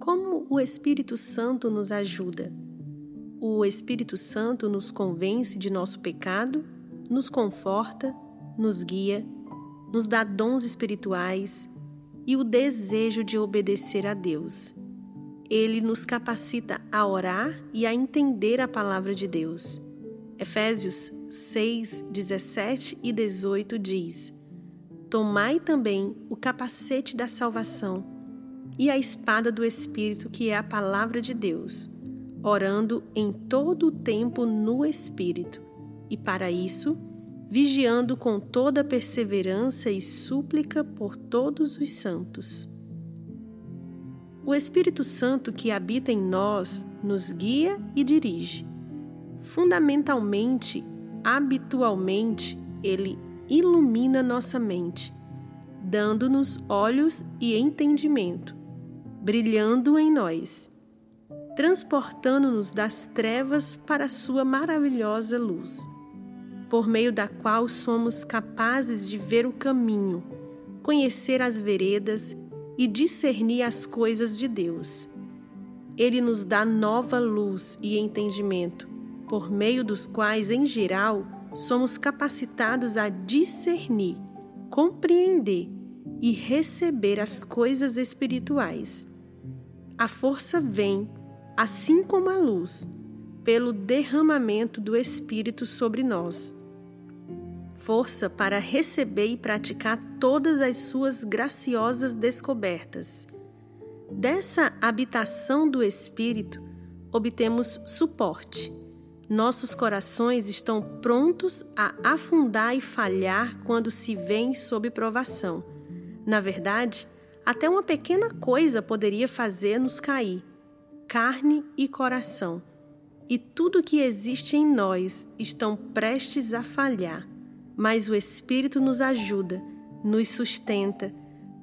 Como o Espírito Santo nos ajuda? O Espírito Santo nos convence de nosso pecado, nos conforta, nos guia, nos dá dons espirituais e o desejo de obedecer a Deus. Ele nos capacita a orar e a entender a palavra de Deus. Efésios 6, 17 e 18 diz: Tomai também o capacete da salvação e a espada do Espírito, que é a palavra de Deus, orando em todo o tempo no Espírito, e para isso, vigiando com toda perseverança e súplica por todos os santos. O Espírito Santo que habita em nós nos guia e dirige. Fundamentalmente, habitualmente, ele ilumina nossa mente, dando-nos olhos e entendimento brilhando em nós, transportando-nos das trevas para a Sua maravilhosa luz, por meio da qual somos capazes de ver o caminho, conhecer as veredas e discernir as coisas de Deus. Ele nos dá nova luz e entendimento, por meio dos quais, em geral, somos capacitados a discernir, compreender e receber as coisas espirituais. A força vem, assim como a luz, pelo derramamento do Espírito sobre nós. Força para receber e praticar todas as suas graciosas descobertas. Dessa habitação do Espírito, obtemos suporte. Nossos corações estão prontos a afundar e falhar quando se vêm sob provação. Na verdade, até uma pequena coisa poderia fazer-nos cair, carne e coração, e tudo que existe em nós estão prestes a falhar, mas o Espírito nos ajuda, nos sustenta,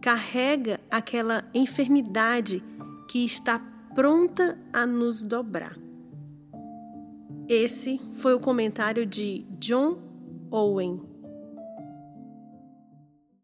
carrega aquela enfermidade que está pronta a nos dobrar. Esse foi o comentário de John Owen.